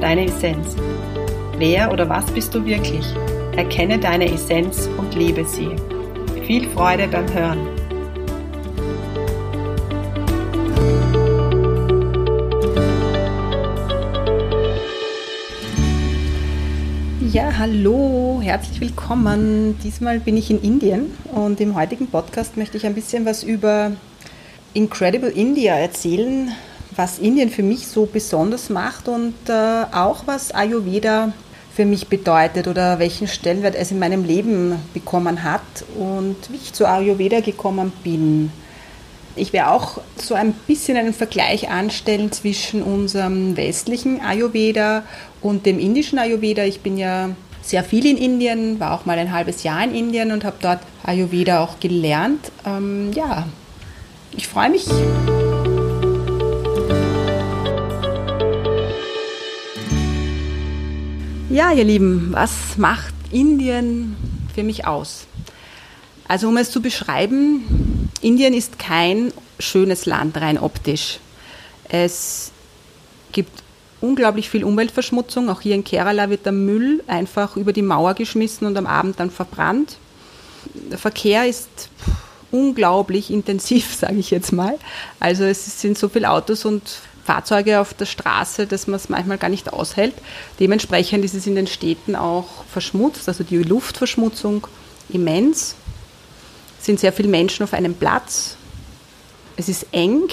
deine Essenz. Wer oder was bist du wirklich? Erkenne deine Essenz und lebe sie. Viel Freude beim Hören. Ja, hallo, herzlich willkommen. Diesmal bin ich in Indien und im heutigen Podcast möchte ich ein bisschen was über Incredible India erzählen, was Indien für mich so besonders macht und äh, auch was Ayurveda für mich bedeutet oder welchen Stellenwert es in meinem Leben bekommen hat und wie ich zu Ayurveda gekommen bin. Ich werde auch so ein bisschen einen Vergleich anstellen zwischen unserem westlichen Ayurveda und dem indischen Ayurveda. Ich bin ja sehr viel in Indien, war auch mal ein halbes Jahr in Indien und habe dort Ayurveda auch gelernt. Ähm, ja, ich freue mich. Ja, ihr Lieben, was macht Indien für mich aus? Also um es zu beschreiben, Indien ist kein schönes Land rein optisch. Es gibt unglaublich viel Umweltverschmutzung. Auch hier in Kerala wird der Müll einfach über die Mauer geschmissen und am Abend dann verbrannt. Der Verkehr ist unglaublich intensiv, sage ich jetzt mal. Also es sind so viele Autos und Fahrzeuge auf der Straße, dass man es manchmal gar nicht aushält. Dementsprechend ist es in den Städten auch verschmutzt, also die Luftverschmutzung immens. Es sind sehr viele Menschen auf einem Platz. Es ist eng.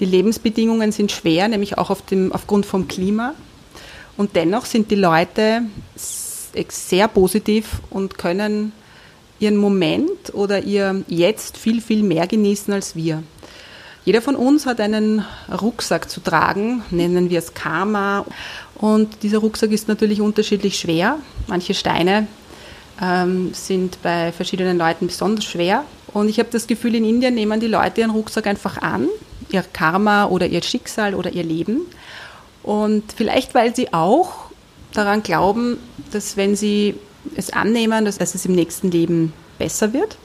Die Lebensbedingungen sind schwer, nämlich auch auf dem, aufgrund vom Klima. Und dennoch sind die Leute sehr positiv und können ihren Moment oder ihr Jetzt viel, viel mehr genießen als wir. Jeder von uns hat einen Rucksack zu tragen, nennen wir es Karma. Und dieser Rucksack ist natürlich unterschiedlich schwer. Manche Steine ähm, sind bei verschiedenen Leuten besonders schwer. Und ich habe das Gefühl, in Indien nehmen die Leute ihren Rucksack einfach an, ihr Karma oder ihr Schicksal oder ihr Leben. Und vielleicht, weil sie auch daran glauben, dass wenn sie es annehmen, dass, dass es im nächsten Leben besser wird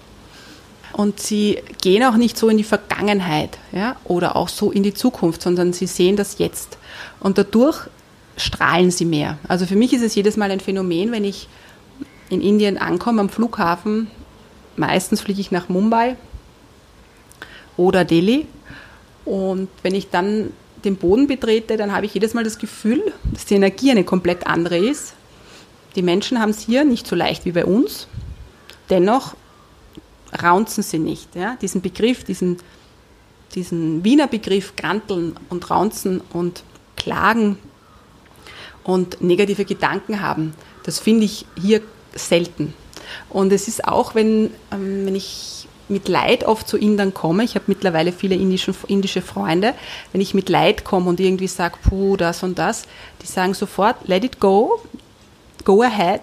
und sie gehen auch nicht so in die Vergangenheit ja, oder auch so in die Zukunft, sondern sie sehen das jetzt. Und dadurch strahlen sie mehr. Also für mich ist es jedes Mal ein Phänomen, wenn ich in Indien ankomme am Flughafen. Meistens fliege ich nach Mumbai oder Delhi. Und wenn ich dann den Boden betrete, dann habe ich jedes Mal das Gefühl, dass die Energie eine komplett andere ist. Die Menschen haben es hier nicht so leicht wie bei uns. Dennoch raunzen sie nicht. Ja? Diesen Begriff, diesen, diesen Wiener Begriff Granteln und Raunzen und Klagen und negative Gedanken haben, das finde ich hier selten. Und es ist auch, wenn, ähm, wenn ich mit Leid oft zu Indern komme, ich habe mittlerweile viele indische, indische Freunde, wenn ich mit Leid komme und irgendwie sage, puh, das und das, die sagen sofort, let it go, go ahead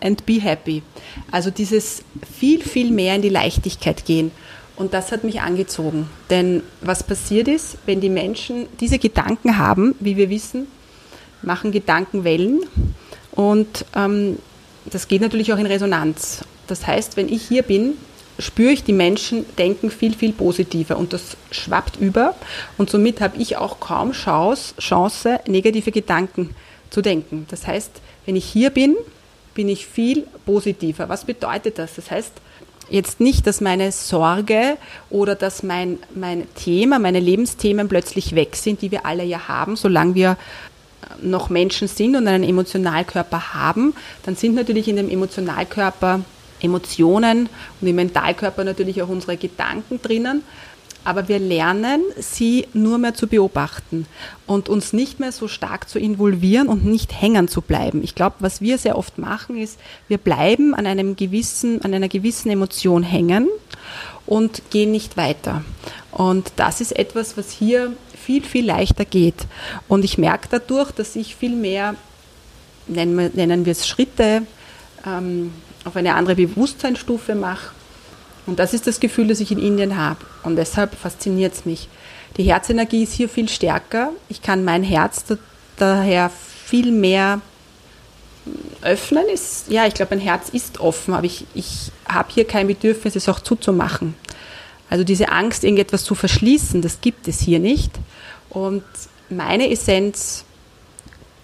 and be happy. Also dieses viel, viel mehr in die Leichtigkeit gehen. Und das hat mich angezogen. Denn was passiert ist, wenn die Menschen diese Gedanken haben, wie wir wissen, machen Gedanken Wellen. Und ähm, das geht natürlich auch in Resonanz. Das heißt, wenn ich hier bin, spüre ich, die Menschen denken viel, viel positiver und das schwappt über. Und somit habe ich auch kaum Chance, Chance, negative Gedanken zu denken. Das heißt, wenn ich hier bin, bin ich viel positiver. Was bedeutet das? Das heißt, jetzt nicht, dass meine Sorge oder dass mein, mein Thema, meine Lebensthemen plötzlich weg sind, die wir alle ja haben, solange wir noch Menschen sind und einen Emotionalkörper haben, dann sind natürlich in dem Emotionalkörper Emotionen und im Mentalkörper natürlich auch unsere Gedanken drinnen aber wir lernen, sie nur mehr zu beobachten und uns nicht mehr so stark zu involvieren und nicht hängen zu bleiben. Ich glaube, was wir sehr oft machen, ist, wir bleiben an einem gewissen, an einer gewissen Emotion hängen und gehen nicht weiter. Und das ist etwas, was hier viel, viel leichter geht. Und ich merke dadurch, dass ich viel mehr, nennen wir, nennen wir es Schritte, ähm, auf eine andere Bewusstseinsstufe mache. Und das ist das Gefühl, das ich in Indien habe. Und deshalb fasziniert es mich. Die Herzenergie ist hier viel stärker. Ich kann mein Herz da, daher viel mehr öffnen. Ist, ja, ich glaube, mein Herz ist offen, aber ich, ich habe hier kein Bedürfnis, es auch zuzumachen. Also diese Angst, irgendetwas zu verschließen, das gibt es hier nicht. Und meine Essenz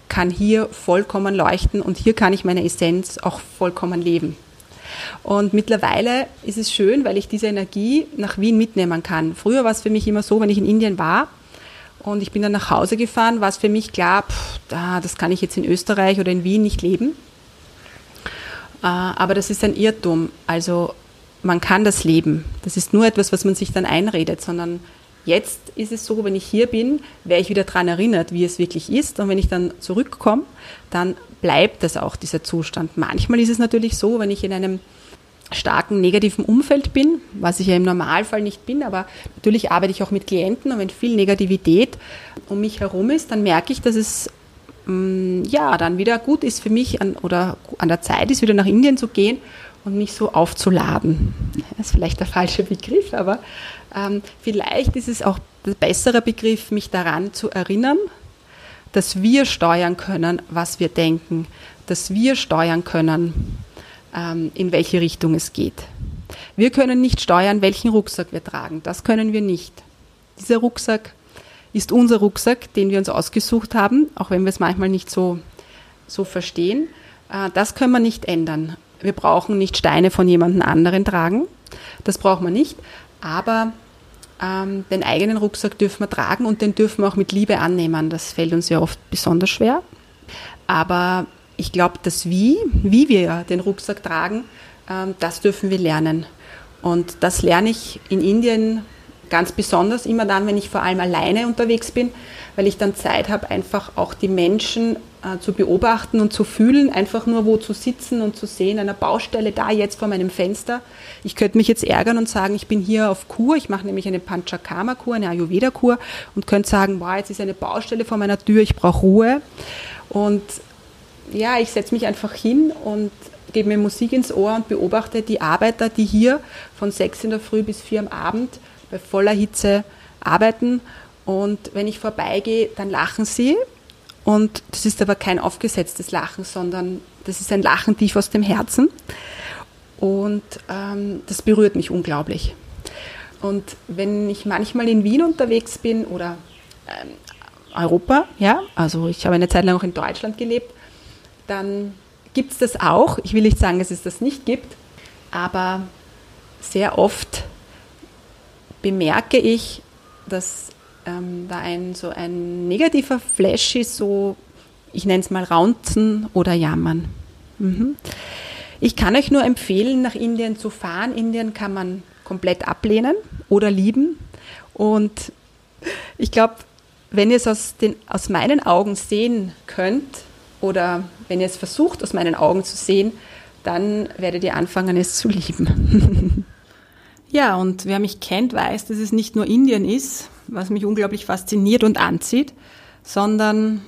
kann hier vollkommen leuchten und hier kann ich meine Essenz auch vollkommen leben. Und mittlerweile ist es schön, weil ich diese Energie nach Wien mitnehmen kann. Früher war es für mich immer so, wenn ich in Indien war und ich bin dann nach Hause gefahren, war es für mich klar, pff, das kann ich jetzt in Österreich oder in Wien nicht leben. Äh, aber das ist ein Irrtum. Also man kann das leben. Das ist nur etwas, was man sich dann einredet, sondern jetzt ist es so, wenn ich hier bin, wäre ich wieder daran erinnert, wie es wirklich ist. Und wenn ich dann zurückkomme, dann bleibt das auch, dieser Zustand. Manchmal ist es natürlich so, wenn ich in einem starken negativen Umfeld bin, was ich ja im Normalfall nicht bin, aber natürlich arbeite ich auch mit Klienten und wenn viel Negativität um mich herum ist, dann merke ich, dass es mm, ja dann wieder gut ist für mich an, oder an der Zeit ist, wieder nach Indien zu gehen und mich so aufzuladen. Das ist vielleicht der falsche Begriff, aber ähm, vielleicht ist es auch der bessere Begriff, mich daran zu erinnern, dass wir steuern können, was wir denken, dass wir steuern können, ähm, in welche Richtung es geht. Wir können nicht steuern, welchen Rucksack wir tragen. Das können wir nicht. Dieser Rucksack ist unser Rucksack, den wir uns ausgesucht haben, auch wenn wir es manchmal nicht so, so verstehen. Äh, das können wir nicht ändern. Wir brauchen nicht Steine von jemand anderen tragen. Das brauchen wir nicht. Aber ähm, den eigenen Rucksack dürfen wir tragen und den dürfen wir auch mit Liebe annehmen. Das fällt uns ja oft besonders schwer. Aber ich glaube, dass wie, wie wir den Rucksack tragen, ähm, das dürfen wir lernen. Und das lerne ich in Indien ganz besonders immer dann, wenn ich vor allem alleine unterwegs bin, weil ich dann Zeit habe, einfach auch die Menschen äh, zu beobachten und zu fühlen, einfach nur wo zu sitzen und zu sehen, einer Baustelle da jetzt vor meinem Fenster. Ich könnte mich jetzt ärgern und sagen, ich bin hier auf Kur, ich mache nämlich eine Panchakarma-Kur, eine Ayurveda-Kur und könnte sagen, wow, jetzt ist eine Baustelle vor meiner Tür, ich brauche Ruhe. Und ja, ich setze mich einfach hin und gebe mir Musik ins Ohr und beobachte die Arbeiter, die hier von sechs in der Früh bis vier am Abend bei voller Hitze arbeiten. Und wenn ich vorbeigehe, dann lachen sie. Und das ist aber kein aufgesetztes Lachen, sondern das ist ein Lachen tief aus dem Herzen. Und ähm, das berührt mich unglaublich. Und wenn ich manchmal in Wien unterwegs bin oder ähm, Europa, ja, also ich habe eine Zeit lang auch in Deutschland gelebt, dann gibt es das auch. Ich will nicht sagen, dass es das nicht gibt, aber sehr oft bemerke ich, dass ähm, da ein so ein negativer Flash ist, so ich nenne es mal Raunzen oder Jammern. Mhm. Ich kann euch nur empfehlen, nach Indien zu fahren. Indien kann man komplett ablehnen oder lieben. Und ich glaube, wenn ihr es aus, den, aus meinen Augen sehen könnt oder wenn ihr es versucht, aus meinen Augen zu sehen, dann werdet ihr anfangen, es zu lieben. Ja, und wer mich kennt, weiß, dass es nicht nur Indien ist, was mich unglaublich fasziniert und anzieht, sondern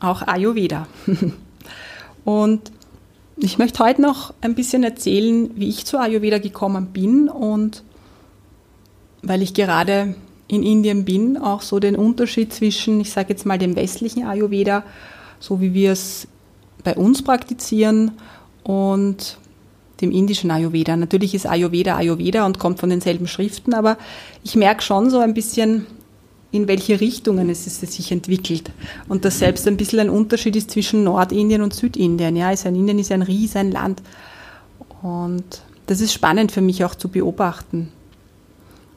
auch Ayurveda. und ich möchte heute noch ein bisschen erzählen, wie ich zu Ayurveda gekommen bin und weil ich gerade in Indien bin, auch so den Unterschied zwischen, ich sage jetzt mal, dem westlichen Ayurveda, so wie wir es bei uns praktizieren und dem indischen Ayurveda. Natürlich ist Ayurveda Ayurveda und kommt von denselben Schriften, aber ich merke schon so ein bisschen, in welche Richtungen es, sich entwickelt. Und dass selbst ein bisschen ein Unterschied ist zwischen Nordindien und Südindien. Ja, ist ein Indien ist ein riesen Land. Und das ist spannend für mich auch zu beobachten.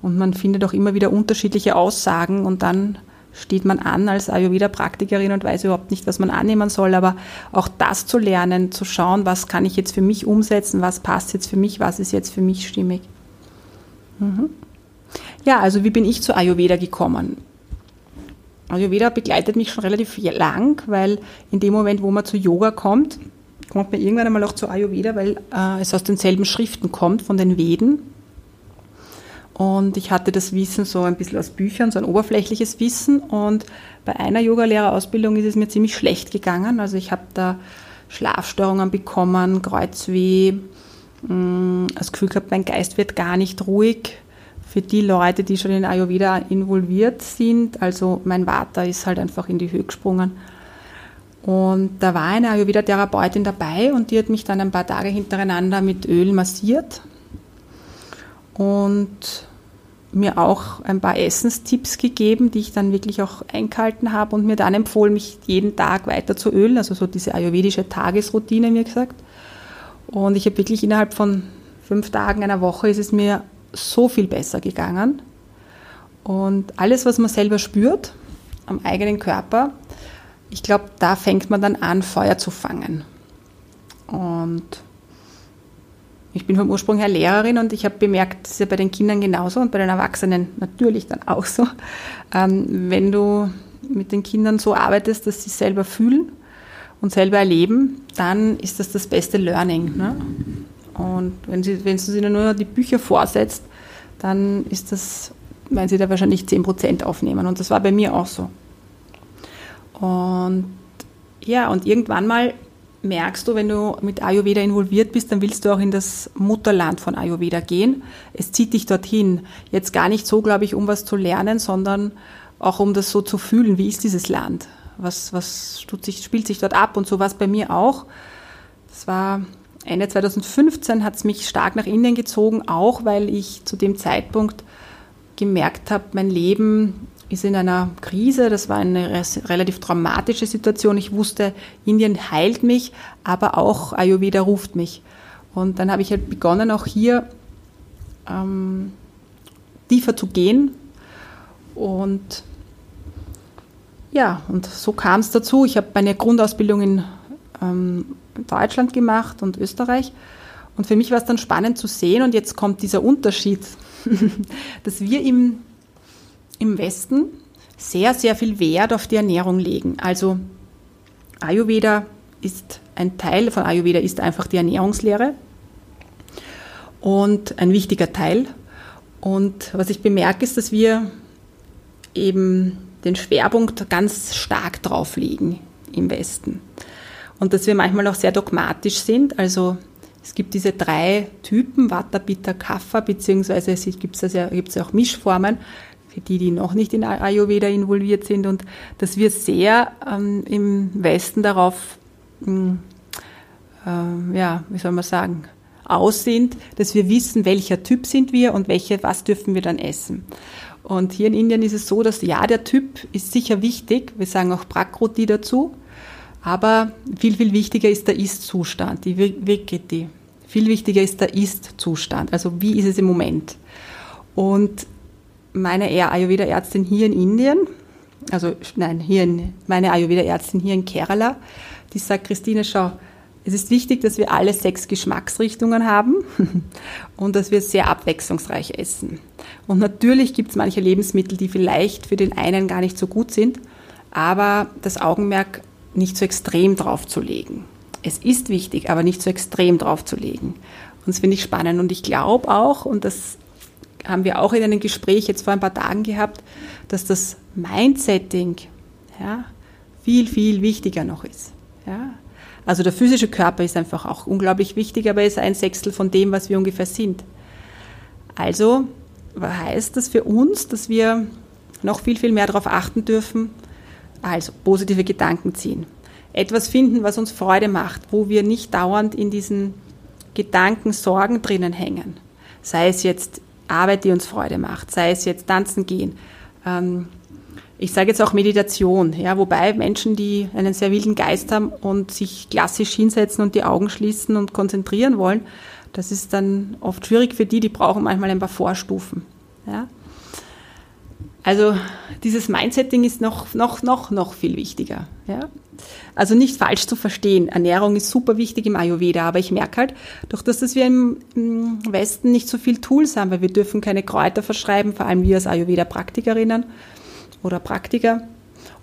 Und man findet auch immer wieder unterschiedliche Aussagen und dann steht man an als Ayurveda-Praktikerin und weiß überhaupt nicht, was man annehmen soll. Aber auch das zu lernen, zu schauen, was kann ich jetzt für mich umsetzen, was passt jetzt für mich, was ist jetzt für mich stimmig. Mhm. Ja, also wie bin ich zu Ayurveda gekommen? Ayurveda begleitet mich schon relativ lang, weil in dem Moment, wo man zu Yoga kommt, kommt man irgendwann einmal auch zu Ayurveda, weil äh, es aus denselben Schriften kommt, von den Veden. Und ich hatte das Wissen so ein bisschen aus Büchern, so ein oberflächliches Wissen. Und bei einer Yogalehrerausbildung ist es mir ziemlich schlecht gegangen. Also ich habe da Schlafstörungen bekommen, Kreuzweh, mm, das Gefühl gehabt, mein Geist wird gar nicht ruhig. Für die Leute, die schon in Ayurveda involviert sind, also mein Vater ist halt einfach in die Höhe gesprungen. Und da war eine Ayurveda-Therapeutin dabei und die hat mich dann ein paar Tage hintereinander mit Öl massiert und mir auch ein paar Essenstipps gegeben, die ich dann wirklich auch eingehalten habe und mir dann empfohlen, mich jeden Tag weiter zu ölen, also so diese ayurvedische Tagesroutine mir gesagt. Und ich habe wirklich innerhalb von fünf Tagen, einer Woche ist es mir so viel besser gegangen. Und alles, was man selber spürt am eigenen Körper, ich glaube, da fängt man dann an, Feuer zu fangen. Und ich bin vom Ursprung her Lehrerin und ich habe bemerkt, das ist ja bei den Kindern genauso und bei den Erwachsenen natürlich dann auch so. Ähm, wenn du mit den Kindern so arbeitest, dass sie selber fühlen und selber erleben, dann ist das das beste Learning. Ne? Und wenn, sie, wenn du ihnen nur die Bücher vorsetzt, dann ist das, werden sie da wahrscheinlich 10% aufnehmen. Und das war bei mir auch so. Und ja, und irgendwann mal merkst du, wenn du mit Ayurveda involviert bist, dann willst du auch in das Mutterland von Ayurveda gehen. Es zieht dich dorthin. Jetzt gar nicht so, glaube ich, um was zu lernen, sondern auch um das so zu fühlen. Wie ist dieses Land? Was, was sich, spielt sich dort ab? Und so war es bei mir auch. Das war Ende 2015 hat es mich stark nach Indien gezogen, auch weil ich zu dem Zeitpunkt gemerkt habe, mein Leben ist in einer Krise. Das war eine relativ traumatische Situation. Ich wusste, Indien heilt mich, aber auch Ayurveda ruft mich. Und dann habe ich halt begonnen, auch hier ähm, tiefer zu gehen. Und ja, und so kam es dazu. Ich habe meine Grundausbildung in ähm, Deutschland gemacht und Österreich. Und für mich war es dann spannend zu sehen, und jetzt kommt dieser Unterschied, dass wir im im Westen sehr, sehr viel Wert auf die Ernährung legen. Also Ayurveda ist ein Teil von Ayurveda ist einfach die Ernährungslehre und ein wichtiger Teil. Und was ich bemerke, ist, dass wir eben den Schwerpunkt ganz stark drauf legen im Westen. Und dass wir manchmal auch sehr dogmatisch sind. Also es gibt diese drei Typen, Vata, Pitta, Kapha, beziehungsweise es gibt es ja, auch Mischformen für die, die noch nicht in Ayurveda involviert sind und dass wir sehr ähm, im Westen darauf, ähm, äh, ja, wie soll man sagen, aus sind, dass wir wissen, welcher Typ sind wir und welche, was dürfen wir dann essen. Und hier in Indien ist es so, dass ja, der Typ ist sicher wichtig. Wir sagen auch Prakroti dazu. Aber viel, viel wichtiger ist der Ist-Zustand, die Vikiti. Viel wichtiger ist der Ist-Zustand. Also wie ist es im Moment? Und meine Ayurveda-Ärztin hier in Indien, also nein, hier in, meine Ayurveda-Ärztin hier in Kerala, die sagt, Christine, schau, es ist wichtig, dass wir alle sechs Geschmacksrichtungen haben und dass wir sehr abwechslungsreich essen. Und natürlich gibt es manche Lebensmittel, die vielleicht für den einen gar nicht so gut sind, aber das Augenmerk nicht so extrem drauf zu legen. Es ist wichtig, aber nicht so extrem drauf zu legen. Und das finde ich spannend. Und ich glaube auch, und das haben wir auch in einem Gespräch jetzt vor ein paar Tagen gehabt, dass das Mindsetting ja, viel, viel wichtiger noch ist. Ja. Also der physische Körper ist einfach auch unglaublich wichtig, aber er ist ein Sechstel von dem, was wir ungefähr sind. Also heißt das für uns, dass wir noch viel, viel mehr darauf achten dürfen, also positive Gedanken ziehen. Etwas finden, was uns Freude macht, wo wir nicht dauernd in diesen Gedanken, Sorgen drinnen hängen. Sei es jetzt Arbeit, die uns Freude macht, sei es jetzt tanzen gehen. Ähm, ich sage jetzt auch Meditation, ja, wobei Menschen, die einen sehr wilden Geist haben und sich klassisch hinsetzen und die Augen schließen und konzentrieren wollen, das ist dann oft schwierig für die, die brauchen manchmal ein paar Vorstufen. Ja. Also dieses Mindsetting ist noch, noch, noch, noch viel wichtiger. Ja? Also nicht falsch zu verstehen. Ernährung ist super wichtig im Ayurveda, aber ich merke halt, durch das, dass wir im, Westen nicht so viel Tools haben, weil wir dürfen keine Kräuter verschreiben, vor allem wir als Ayurveda-Praktikerinnen oder Praktiker.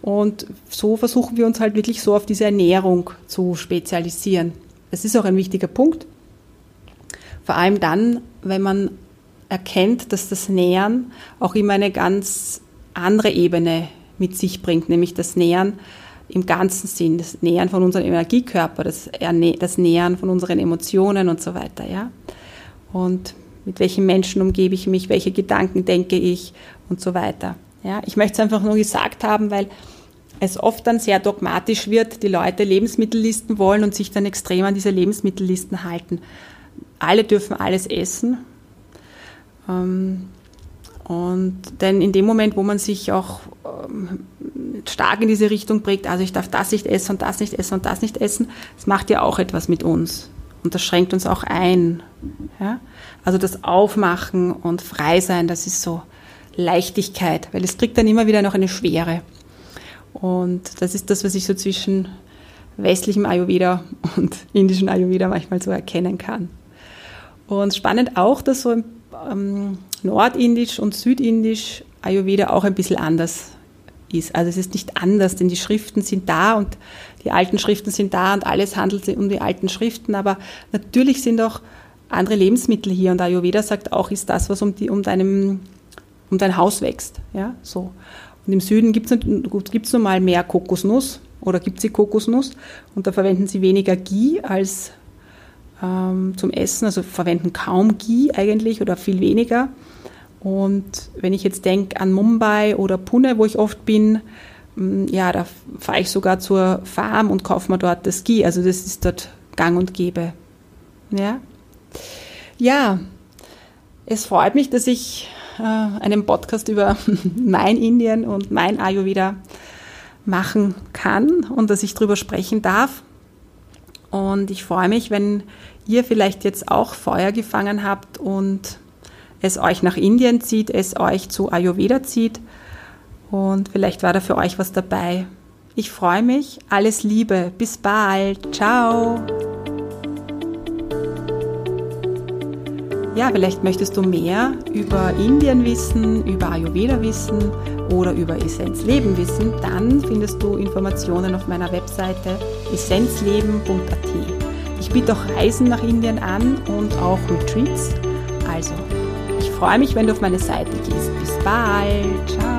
Und so versuchen wir uns halt wirklich so auf diese Ernährung zu spezialisieren. Das ist auch ein wichtiger Punkt. Vor allem dann, wenn man erkennt, dass das Nähern auch immer eine ganz andere Ebene mit sich bringt, nämlich das Nähern im ganzen Sinn, das Nähern von unserem Energiekörper, das, das Nähern von unseren Emotionen und so weiter, ja. Und mit welchen Menschen umgebe ich mich, welche Gedanken denke ich und so weiter. Ja, ich möchte es einfach nur gesagt haben, weil es oft dann sehr dogmatisch wird, die Leute Lebensmittellisten wollen und sich dann extrem an diese Lebensmittellisten halten. Alle dürfen alles essen. Ähm, und denn in dem Moment, wo man sich auch ähm, stark in diese Richtung prägt, also ich darf das nicht essen und das nicht essen und das nicht essen, das macht ja auch etwas mit uns. Und das schränkt uns auch ein. Ja? Also das Aufmachen und Frei sein, das ist so Leichtigkeit, weil es kriegt dann immer wieder noch eine Schwere. Und das ist das, was ich so zwischen westlichem Ayurveda und indischem Ayurveda manchmal so erkennen kann. Und spannend auch, dass so ähm, nordindisch und südindisch Ayurveda auch ein bisschen anders ist. Also es ist nicht anders, denn die Schriften sind da und die alten Schriften sind da und alles handelt sich um die alten Schriften, aber natürlich sind auch andere Lebensmittel hier und Ayurveda sagt auch, ist das, was um, die, um, deinem, um dein Haus wächst. Ja, so. Und im Süden gibt es nun mal mehr Kokosnuss oder gibt sie Kokosnuss und da verwenden sie weniger Ghee als ähm, zum Essen, also verwenden kaum Ghee eigentlich oder viel weniger. Und wenn ich jetzt denke an Mumbai oder Pune, wo ich oft bin, mm, ja, da fahre ich sogar zur Farm und kaufe mir dort das Ghee. Also das ist dort gang und gäbe. Ja, ja es freut mich, dass ich äh, einen Podcast über mein Indien und mein Ayurveda machen kann und dass ich darüber sprechen darf. Und ich freue mich, wenn ihr vielleicht jetzt auch Feuer gefangen habt und es euch nach Indien zieht, es euch zu Ayurveda zieht. Und vielleicht war da für euch was dabei. Ich freue mich. Alles Liebe. Bis bald. Ciao. Ja, vielleicht möchtest du mehr über Indien wissen, über Ayurveda wissen oder über Essenzleben wissen, dann findest du Informationen auf meiner Webseite essenzleben.at. Ich biete auch Reisen nach Indien an und auch Retreats. Also, ich freue mich, wenn du auf meine Seite gehst. Bis bald. Ciao.